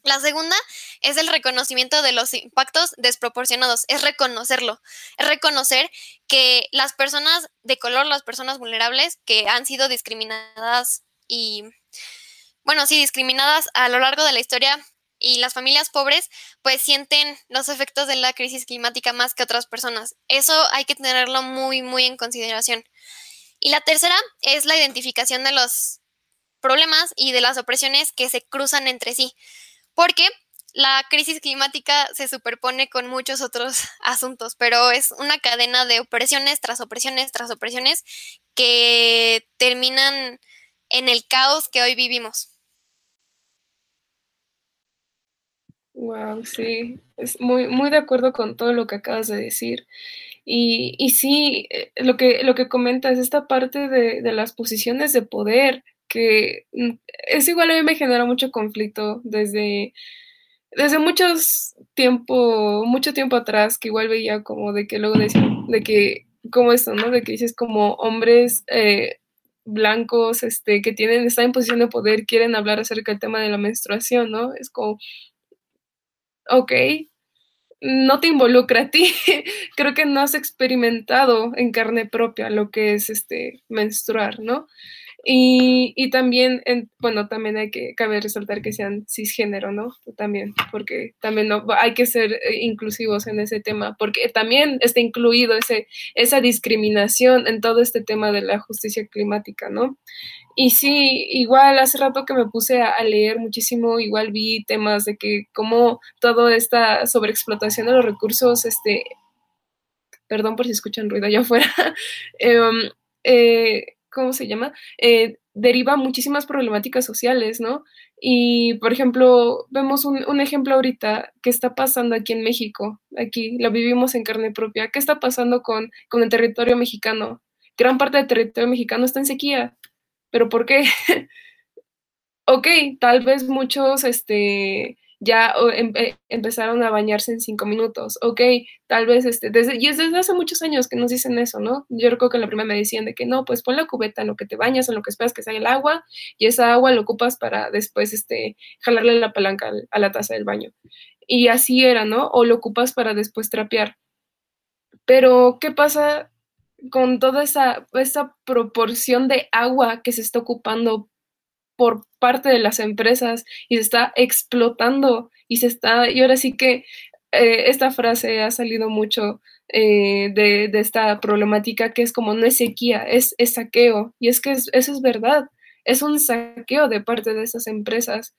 La segunda es el reconocimiento de los impactos desproporcionados, es reconocerlo, es reconocer que las personas de color, las personas vulnerables que han sido discriminadas y, bueno, sí, discriminadas a lo largo de la historia y las familias pobres, pues sienten los efectos de la crisis climática más que otras personas. Eso hay que tenerlo muy, muy en consideración. Y la tercera es la identificación de los problemas y de las opresiones que se cruzan entre sí porque la crisis climática se superpone con muchos otros asuntos, pero es una cadena de opresiones tras opresiones tras opresiones que terminan en el caos que hoy vivimos. Wow, sí, es muy, muy de acuerdo con todo lo que acabas de decir. Y, y sí, eh, lo que, lo que comentas, esta parte de, de las posiciones de poder, que mm, es igual a mí me genera mucho conflicto desde, desde muchos tiempo, mucho tiempo atrás, que igual veía como de que luego decían, de que, como esto, ¿no? De que dices como hombres eh, blancos, este, que tienen, están en posición de poder, quieren hablar acerca del tema de la menstruación, ¿no? Es como, ok, no te involucra a ti. Creo que no has experimentado en carne propia lo que es este menstruar, ¿no? Y, y también, en, bueno, también hay que, cabe resaltar que sean cisgénero, ¿no? También, porque también no, hay que ser eh, inclusivos en ese tema, porque también está incluido ese, esa discriminación en todo este tema de la justicia climática, ¿no? Y sí, igual hace rato que me puse a, leer muchísimo, igual vi temas de que como toda esta sobreexplotación de los recursos, este, perdón por si escuchan ruido allá afuera, em, eh, ¿cómo se llama? Eh, deriva muchísimas problemáticas sociales, ¿no? Y, por ejemplo, vemos un, ejemplo ahorita que está pasando aquí en México, aquí lo vivimos en carne propia. ¿Qué está pasando con, con el territorio mexicano? Gran parte del territorio mexicano está en sequía. ¿Pero por qué? ok, tal vez muchos, este, ya em, eh, empezaron a bañarse en cinco minutos. Ok, tal vez, este, desde, y es desde hace muchos años que nos dicen eso, ¿no? Yo recuerdo que en la primera me decían de que no, pues pon la cubeta en lo que te bañas, en lo que esperas que salga el agua, y esa agua lo ocupas para después, este, jalarle la palanca a la taza del baño. Y así era, ¿no? O lo ocupas para después trapear. Pero, ¿qué pasa con toda esa, esa proporción de agua que se está ocupando por parte de las empresas y se está explotando y se está, y ahora sí que eh, esta frase ha salido mucho eh, de, esta problemática que es como no es sequía, es, saqueo. Y es que eso es verdad, es un saqueo de parte de esas empresas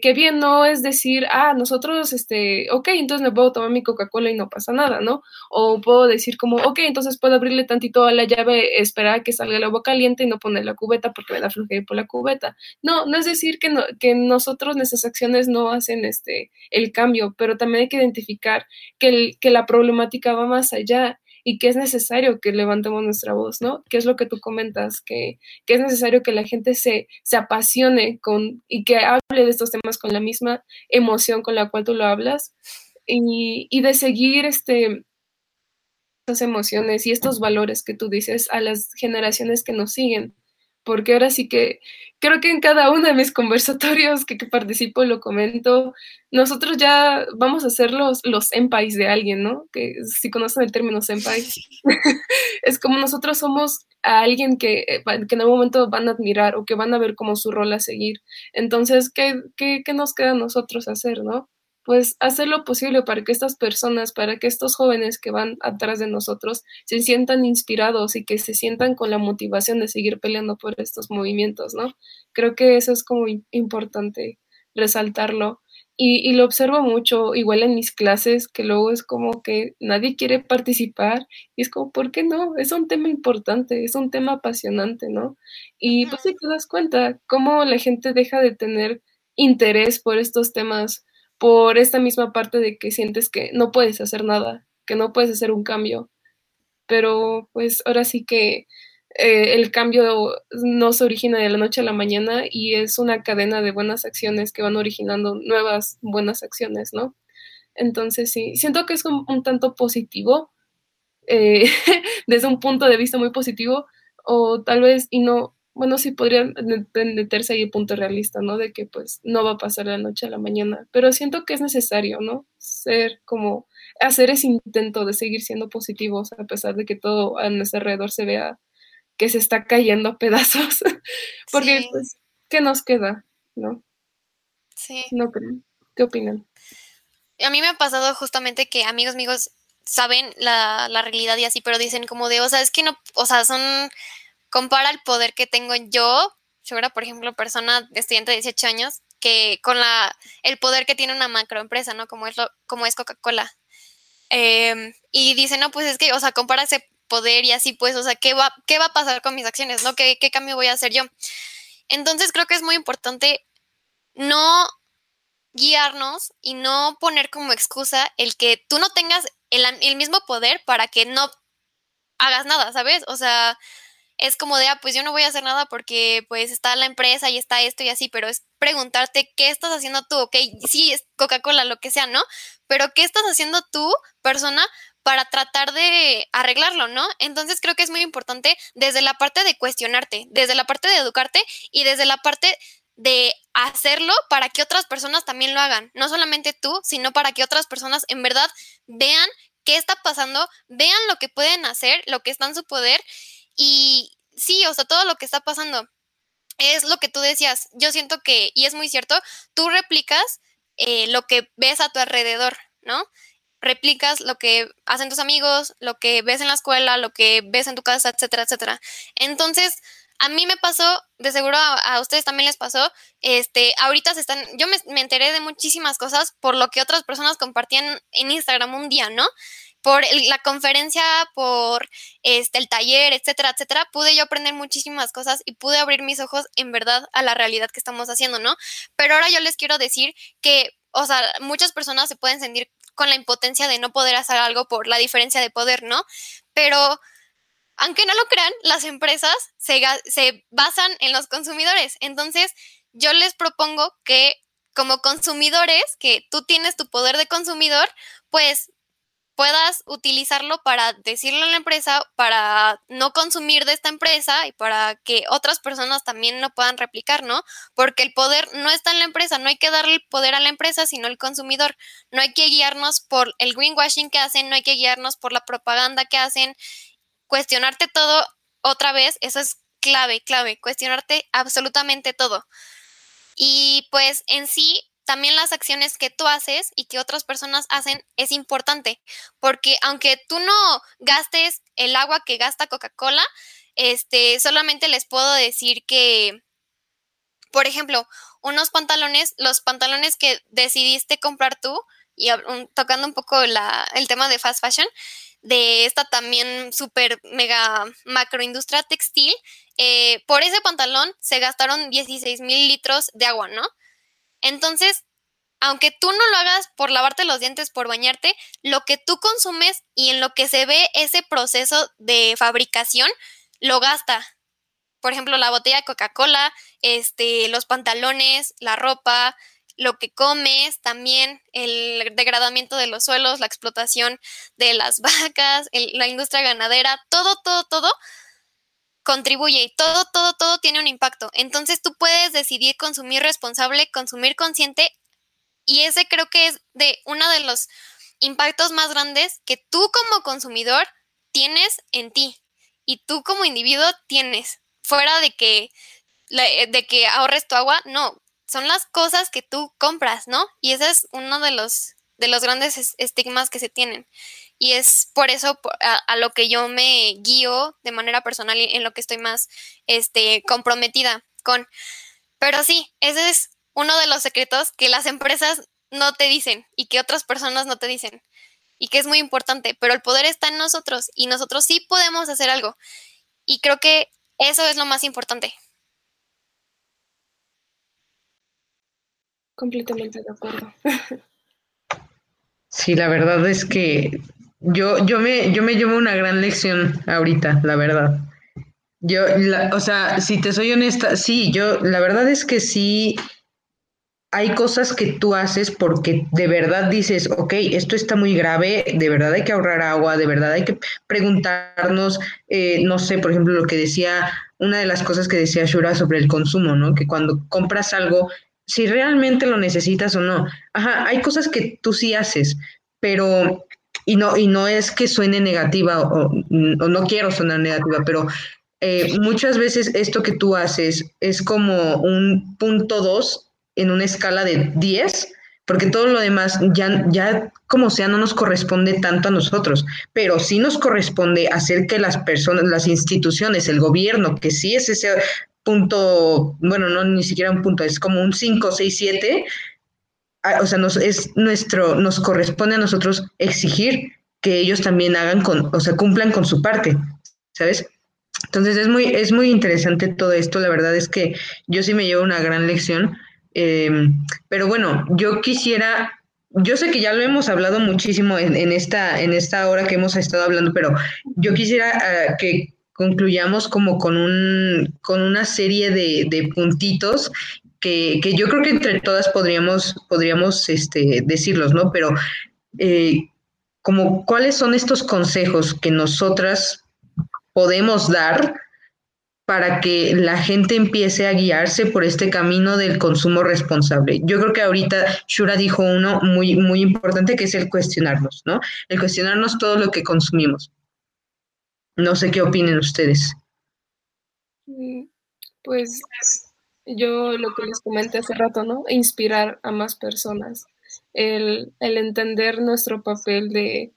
que, bien no es decir, ah, nosotros, este, ok, entonces me puedo tomar mi Coca-Cola y no pasa nada, ¿no? O puedo decir como, ok, entonces puedo abrirle tantito a la llave, esperar a que salga el agua caliente y no poner la cubeta porque me da flojera por la cubeta. No, no es decir que, no, que nosotros, nuestras acciones no hacen este, el cambio, pero también hay que identificar que, el, que la problemática va más allá y que es necesario que levantemos nuestra voz, ¿no? Que es lo que tú comentas, que, que es necesario que la gente se, se apasione con y que hable de estos temas con la misma emoción con la cual tú lo hablas y, y de seguir este estas emociones y estos valores que tú dices a las generaciones que nos siguen porque ahora sí que creo que en cada uno de mis conversatorios que, participo lo comento, nosotros ya vamos a ser los, los senpais de alguien, ¿no? Que si conocen el término senpai, es como nosotros somos a alguien que, eh, que, en algún momento van a admirar o que van a ver como su rol a seguir. Entonces, ¿qué, qué, qué nos queda a nosotros hacer, no? Pues hacer lo posible para que estas personas, para que estos jóvenes que van atrás de nosotros se sientan inspirados y que se sientan con la motivación de seguir peleando por estos movimientos, ¿no? Creo que eso es como importante resaltarlo. Y, lo observo mucho, igual en mis clases, que luego es como que nadie quiere participar y es como, ¿por qué no? Es un tema importante, es un tema apasionante, ¿no? Y pues si te das cuenta cómo la gente deja de tener interés por estos temas por esta misma parte de que sientes que no puedes hacer nada, que no puedes hacer un cambio. Pero pues ahora sí que eh, el cambio no se origina de la noche a la mañana y es una cadena de buenas acciones que van originando nuevas buenas acciones, ¿no? Entonces sí, siento que es un, tanto positivo, eh, desde un punto de vista muy positivo, o tal vez, y no, bueno, sí podrían meterse ahí el punto realista, ¿no? De que pues no va a pasar la noche a la mañana, pero siento que es necesario, ¿no? Ser como, hacer ese intento de seguir siendo positivos a pesar de que todo a nuestro alrededor se vea que se está cayendo a pedazos, porque pues, ¿qué nos queda, no? Sí. No creo. ¿Qué opinan? A mí me ha pasado justamente que amigos míos saben la, la realidad y así, pero dicen como de, o sea, es que no, o sea, son compara el poder que tengo yo, era, por ejemplo, persona estudiante de 18 años, que con la, el poder que tiene una macroempresa, ¿no? Como es, como es Coca-Cola. Em, y dice, no, pues es que, o sea, compara ese poder y así, pues, o sea, ¿qué va, qué va a pasar con mis acciones, ¿no? ¿Qué, qué cambio voy a hacer yo? Entonces creo que es muy importante no guiarnos y no poner como excusa el que tú no tengas el, el mismo poder para que no hagas nada, ¿sabes? O sea, es como de, ah, pues yo no voy a hacer nada porque pues está la empresa y está esto y así, pero es preguntarte qué estás haciendo tú, ok, sí, es Coca-Cola, lo que sea, ¿no? Pero qué estás haciendo tú, persona, para tratar de arreglarlo, ¿no? Entonces creo que es muy importante desde la parte de cuestionarte, desde la parte de educarte y desde la parte de hacerlo para que otras personas también lo hagan, no solamente tú, sino para que otras personas en verdad vean qué está pasando, vean lo que pueden hacer, lo que está en su poder y sí, o sea, todo lo que está pasando es lo que tú decías. Yo siento que, y es muy cierto, tú replicas eh, lo que ves a tu alrededor, ¿no? Replicas lo que hacen tus amigos, lo que ves en la escuela, lo que ves en tu casa, etcétera, etcétera. Entonces, a mí me pasó, de seguro a, ustedes también les pasó, este, ahorita se están, yo me, me, enteré de muchísimas cosas por lo que otras personas compartían en Instagram un día, ¿no? Por la conferencia, por este, el taller, etcétera, etcétera, pude yo aprender muchísimas cosas y pude abrir mis ojos en verdad a la realidad que estamos haciendo, ¿no? Pero ahora yo les quiero decir que, o sea, muchas personas se pueden sentir con la impotencia de no poder hacer algo por la diferencia de poder, ¿no? Pero aunque no lo crean, las empresas se, se basan en los consumidores. Entonces, yo les propongo que como consumidores, que tú tienes tu poder de consumidor, pues puedas utilizarlo para decirle a la empresa, para no consumir de esta empresa y para que otras personas también lo puedan replicar, ¿no? Porque el poder no está en la empresa, no hay que darle el poder a la empresa, sino al consumidor. No hay que guiarnos por el greenwashing que hacen, no hay que guiarnos por la propaganda que hacen, cuestionarte todo otra vez, eso es clave, clave, cuestionarte absolutamente todo. Y pues en sí, también las acciones que tú haces y que otras personas hacen es importante, porque aunque tú no gastes el agua que gasta Coca-Cola, este, solamente les puedo decir que, por ejemplo, unos pantalones, los pantalones que decidiste comprar tú, y tocando un poco la, el tema de fast fashion, de esta también súper mega macroindustria textil, eh, por ese pantalón se gastaron 16 mil litros de agua, ¿no? Entonces, aunque tú no lo hagas por lavarte los dientes, por bañarte, lo que tú consumes y en lo que se ve ese proceso de fabricación, lo gasta. Por ejemplo, la botella de Coca-Cola, este, los pantalones, la ropa, lo que comes, también el degradamiento de los suelos, la explotación de las vacas, la industria ganadera, todo, todo, todo contribuye y todo, todo, todo tiene un impacto. Entonces tú puedes decidir consumir responsable, consumir consciente y ese creo que es de uno de los impactos más grandes que tú como consumidor tienes en ti y tú como individuo tienes. Fuera de que, de que ahorres tu agua, no, son las cosas que tú compras, ¿no? Y ese es uno de los, de los grandes estigmas que se tienen. Y es por eso a, lo que yo me guío de manera personal y en lo que estoy más este, comprometida con. Pero sí, ese es uno de los secretos que las empresas no te dicen y que otras personas no te dicen. Y que es muy importante, pero el poder está en nosotros y nosotros sí podemos hacer algo. Y creo que eso es lo más importante. Completamente de acuerdo. Sí, la verdad es que yo, yo, me, yo me llevo una gran lección ahorita, la verdad. Yo, o sea, si te soy honesta, sí, yo, la verdad es que sí, hay cosas que tú haces porque de verdad dices, ok, esto está muy grave, de verdad hay que ahorrar agua, de verdad hay que preguntarnos, eh, no sé, por ejemplo, lo que decía, una de las cosas que decía Shura sobre el consumo, ¿no? Que cuando compras algo, si realmente lo necesitas o no. Ajá, hay cosas que tú sí haces, pero, y no, y no es que suene negativa o, no quiero sonar negativa, pero eh, muchas veces esto que tú haces es como un punto dos en una escala de 10, porque todo lo demás ya, ya como sea no nos corresponde tanto a nosotros, pero sí nos corresponde hacer que las personas, las instituciones, el gobierno, que sí es ese punto, bueno, no ni siquiera un punto, es como un 5, 6, 7, o sea, nos, es nuestro, nos corresponde a nosotros exigir que ellos también hagan con, o sea, cumplan con su parte, ¿sabes? Entonces es muy, es muy interesante todo esto, la verdad es que yo sí me llevo una gran lección, em, pero bueno, yo quisiera, yo sé que ya lo hemos hablado muchísimo en, en esta, en esta hora que hemos estado hablando, pero yo quisiera uh, que concluyamos como con, un, con una serie de, de puntitos que, que, yo creo que entre todas podríamos, podríamos este, decirlos, ¿no? Pero eh, como cuáles son estos consejos que nosotras podemos dar para que la gente empiece a guiarse por este camino del consumo responsable. Yo creo que ahorita Shura dijo uno muy, muy importante que es el cuestionarnos, ¿no? El cuestionarnos todo lo que consumimos. No sé qué opinen ustedes. Mm, pues yo lo que les comenté hace rato, ¿no? Inspirar a más personas. El, entender nuestro papel de,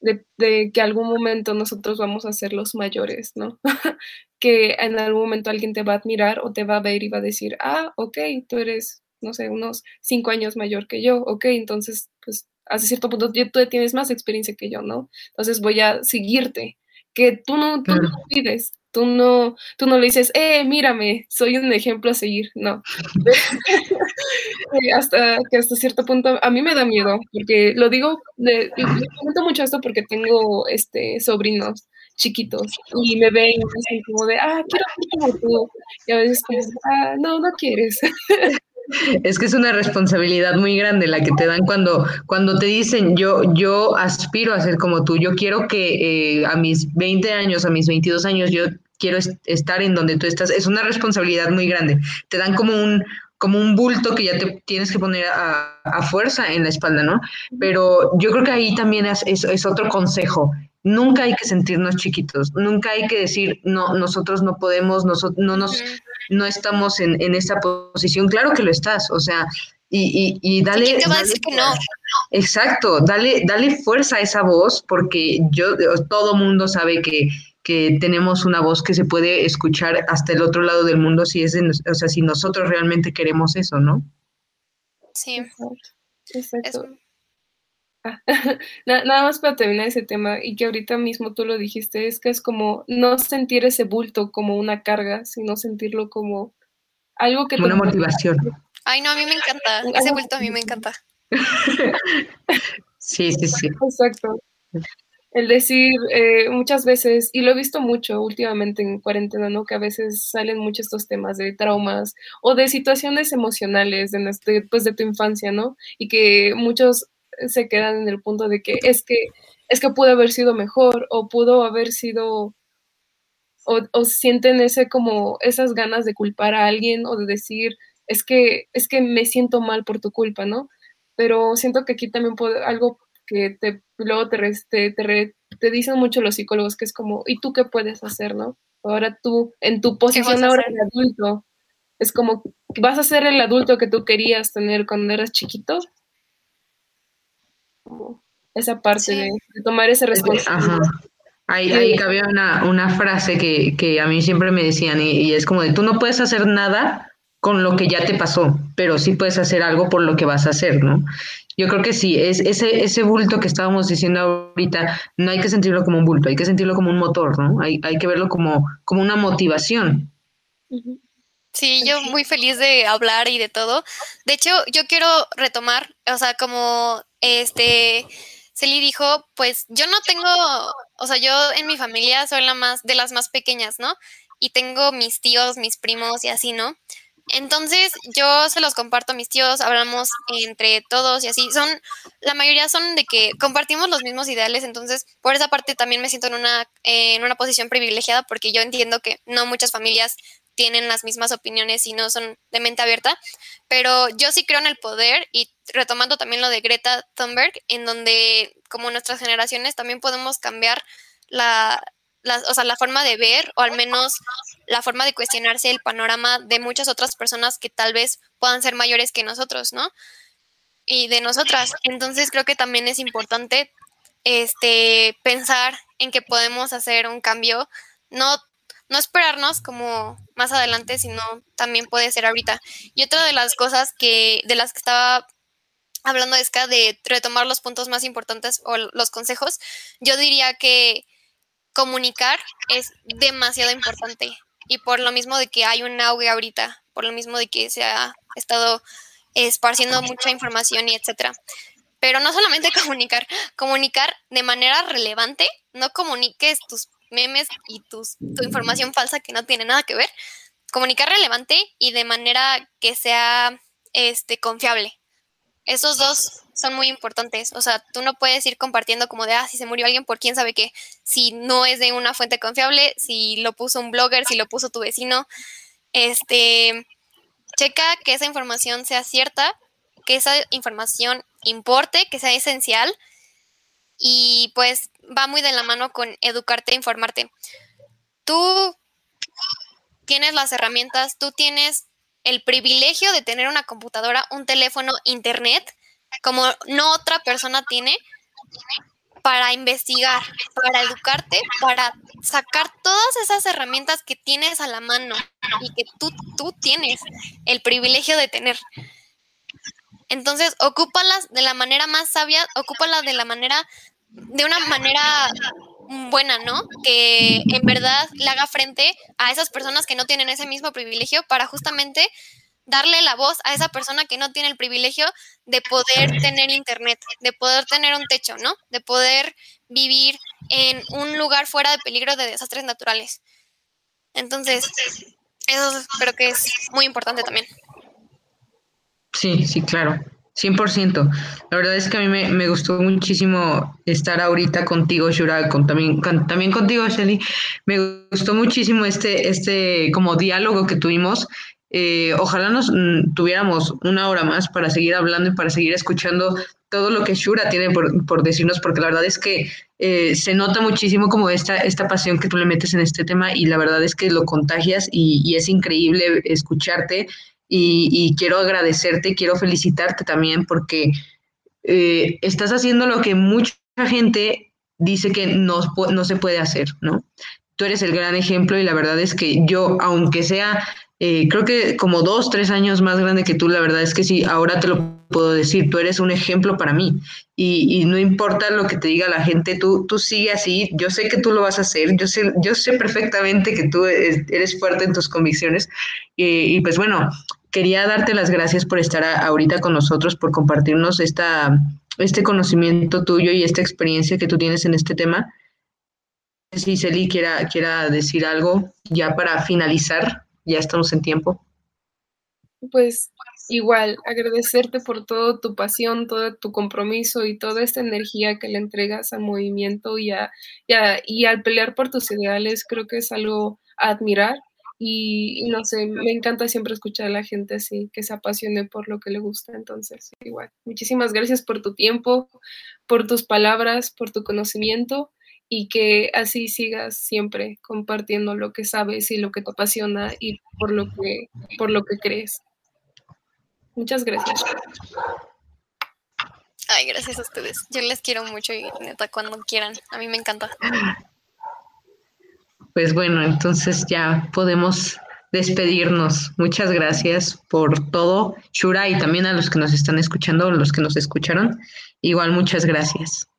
de, que algún momento nosotros vamos a ser los mayores, ¿no? que en algún momento alguien te va a admirar o te va a ver y va a decir, ah, ok, tú eres, no sé, unos cinco años mayor que yo, ok, entonces, pues, hasta cierto punto tú tienes más experiencia que yo, ¿no? Entonces voy a seguirte que tú no, tú no pides, tú no, tú no le dices, eh, mírame, soy un ejemplo a seguir, no. Hasta que hasta cierto punto a mí me da miedo, porque lo digo, le, comento mucho esto porque tengo este sobrinos chiquitos y me ven dicen como de, ah, quiero ser como tú, y a veces como, ah, no, no quieres. Es que es una responsabilidad muy grande la que te dan cuando, cuando te dicen yo, yo aspiro a ser como tú, yo quiero que eh, a mis 20 años, a mis 22 años, yo quiero estar en donde tú estás. Es una responsabilidad muy grande. Te dan como un, como un bulto que ya te tienes que poner a, fuerza en la espalda, ¿no? Pero yo creo que ahí también es, es, otro consejo. Nunca hay que sentirnos chiquitos, nunca hay que decir, no, nosotros no podemos, nosotros no nos no estamos en, en esa posición. Claro que lo estás, o sea, y, y, y dale, te va a decir que no? Exacto, dale, dale fuerza a esa voz, porque yo, todo mundo sabe que, que tenemos una voz que se puede escuchar hasta el otro lado del mundo si es, o sea, si nosotros realmente queremos eso, ¿no? Sí. Exacto. Nada más para terminar ese tema y que ahorita mismo tú lo dijiste, es que es como no sentir ese bulto como una carga, sino sentirlo como algo que... Una motivación. Ay, no, a mí me encanta. Ese bulto a mí me encanta. sí, sí, sí. Exacto. El decir eh, muchas veces, y lo he visto mucho últimamente en cuarentena, ¿no? Que a veces salen muchos estos temas de traumas o de situaciones emocionales de, pues, de tu infancia, ¿no? Y que muchos se quedan en el punto de que es que es que pudo haber sido mejor o pudo haber sido o, o, sienten ese como esas ganas de culpar a alguien o de decir es que es que me siento mal por tu culpa, ¿no? Pero siento que aquí también puede, algo que te, luego te, te, te, dicen mucho los psicólogos, que es como, ¿y tú qué puedes hacer, no? Ahora tú, en tu posición ahora de adulto, es como, ¿vas a ser el adulto que tú querías tener cuando eras chiquito? Esa parte de, tomar esa responsabilidad. Ahí, ahí cabía una, una frase que, que, a mí siempre me decían y, y, es como de tú no puedes hacer nada con lo que ya te pasó, pero sí puedes hacer algo por lo que vas a hacer, ¿no? Yo creo que sí, es ese, ese bulto que estábamos diciendo ahorita, no hay que sentirlo como un bulto, hay que sentirlo como un motor, ¿no? Hay, hay que verlo como, como una motivación. Sí, yo muy feliz de hablar y de todo. De hecho, yo quiero retomar, o sea, como este Celi dijo, pues yo no tengo, o sea, yo en mi familia soy la más de las más pequeñas, ¿no? Y tengo mis tíos, mis primos y así, ¿no? Entonces, yo se los comparto a mis tíos, hablamos entre todos y así. Son, la mayoría son de que compartimos los mismos ideales, entonces, por esa parte también me siento en una, en una posición privilegiada porque yo entiendo que no muchas familias tienen las mismas opiniones y no son de mente abierta, pero yo sí creo en el poder y retomando también lo de Greta Thunberg, en donde como nuestras generaciones también podemos cambiar la, o sea, la forma de ver o al menos la forma de cuestionarse el panorama de muchas otras personas que tal vez puedan ser mayores que nosotros, ¿no? Y de nosotras. Entonces creo que también es importante este, pensar en que podemos hacer un cambio, no, no esperarnos como más adelante, sino también puede ser ahorita. Y otra de las cosas que, de las que estaba hablando es que de retomar los puntos más importantes o los consejos, yo diría que comunicar es demasiado importante y por lo mismo de que hay un auge ahorita, por lo mismo de que se ha estado esparciendo mucha información y etcétera. Pero no solamente comunicar, comunicar de manera relevante, no comuniques tus memes y tus, tu información falsa que no tiene nada que ver, comunicar relevante y de manera que sea este confiable. Esos dos son muy importantes. O sea, tú no puedes ir compartiendo como de, ah, si se murió alguien por quién sabe qué, si no es de una fuente confiable, si lo puso un blogger, si lo puso tu vecino. Este, checa que esa información sea cierta, que esa información importe, que sea esencial y pues va muy de la mano con educarte e informarte. Tú tienes las herramientas, tú tienes el privilegio de tener una computadora, un teléfono, internet, como no otra persona tiene, para investigar, para educarte, para sacar todas esas herramientas que tienes a la mano y que tú, tú tienes el privilegio de tener. Entonces, ocúpalas de la manera más sabia, ocúpalas de la manera, de una manera buena, ¿no? Que en verdad le haga frente a esas personas que no tienen ese mismo privilegio para justamente darle la voz a esa persona que no tiene el privilegio de poder tener internet, de poder tener un techo, ¿no? De poder vivir en un lugar fuera de peligro de desastres naturales. Entonces, eso creo que es muy importante también. Sí, sí, claro. 100%. La verdad es que a mí me, gustó muchísimo estar ahorita contigo, Shura, con, también, también contigo, Shelly. Me gustó muchísimo este, este como diálogo que tuvimos. Eh, ojalá nos mm, tuviéramos una hora más para seguir hablando y para seguir escuchando todo lo que Shura tiene por, decirnos, porque la verdad es que eh, se nota muchísimo como esta, esta pasión que tú le metes en este tema y la verdad es que lo contagias y, y es increíble escucharte y, quiero agradecerte, quiero felicitarte también porque eh, estás haciendo lo que mucha gente dice que no, no se puede hacer, ¿no? Tú eres el gran ejemplo y la verdad es que yo, aunque sea, eh, creo que como dos, tres años más grande que tú, la verdad es que sí, ahora te lo puedo decir, tú eres un ejemplo para mí y, no importa lo que te diga la gente, tú, tú sigue así, yo sé que tú lo vas a hacer, yo sé, yo sé perfectamente que tú eres fuerte en tus convicciones y pues bueno, quería darte las gracias por estar ahorita con nosotros, por compartirnos esta, este conocimiento tuyo y esta experiencia que tú tienes en este tema. Si Celi quiera, quiera decir algo ya para finalizar, ya estamos en tiempo. Pues igual, agradecerte por toda tu pasión, todo tu compromiso y toda esta energía que le entregas al movimiento y, y, al pelear por tus ideales, creo que es algo a admirar. Y, no sé, me encanta siempre escuchar a la gente así, que se apasione por lo que le gusta. Entonces, igual, muchísimas gracias por tu tiempo, por tus palabras, por tu conocimiento y que así sigas siempre compartiendo lo que sabes y lo que te apasiona y por lo que, por lo que crees. Muchas gracias. Ay, gracias a ustedes. Yo les quiero mucho y neta, cuando quieran. A mí me encanta. Pues bueno, entonces ya podemos despedirnos. Muchas gracias por todo, Shura, y también a los que nos están escuchando, los que nos escucharon. Igual, muchas gracias.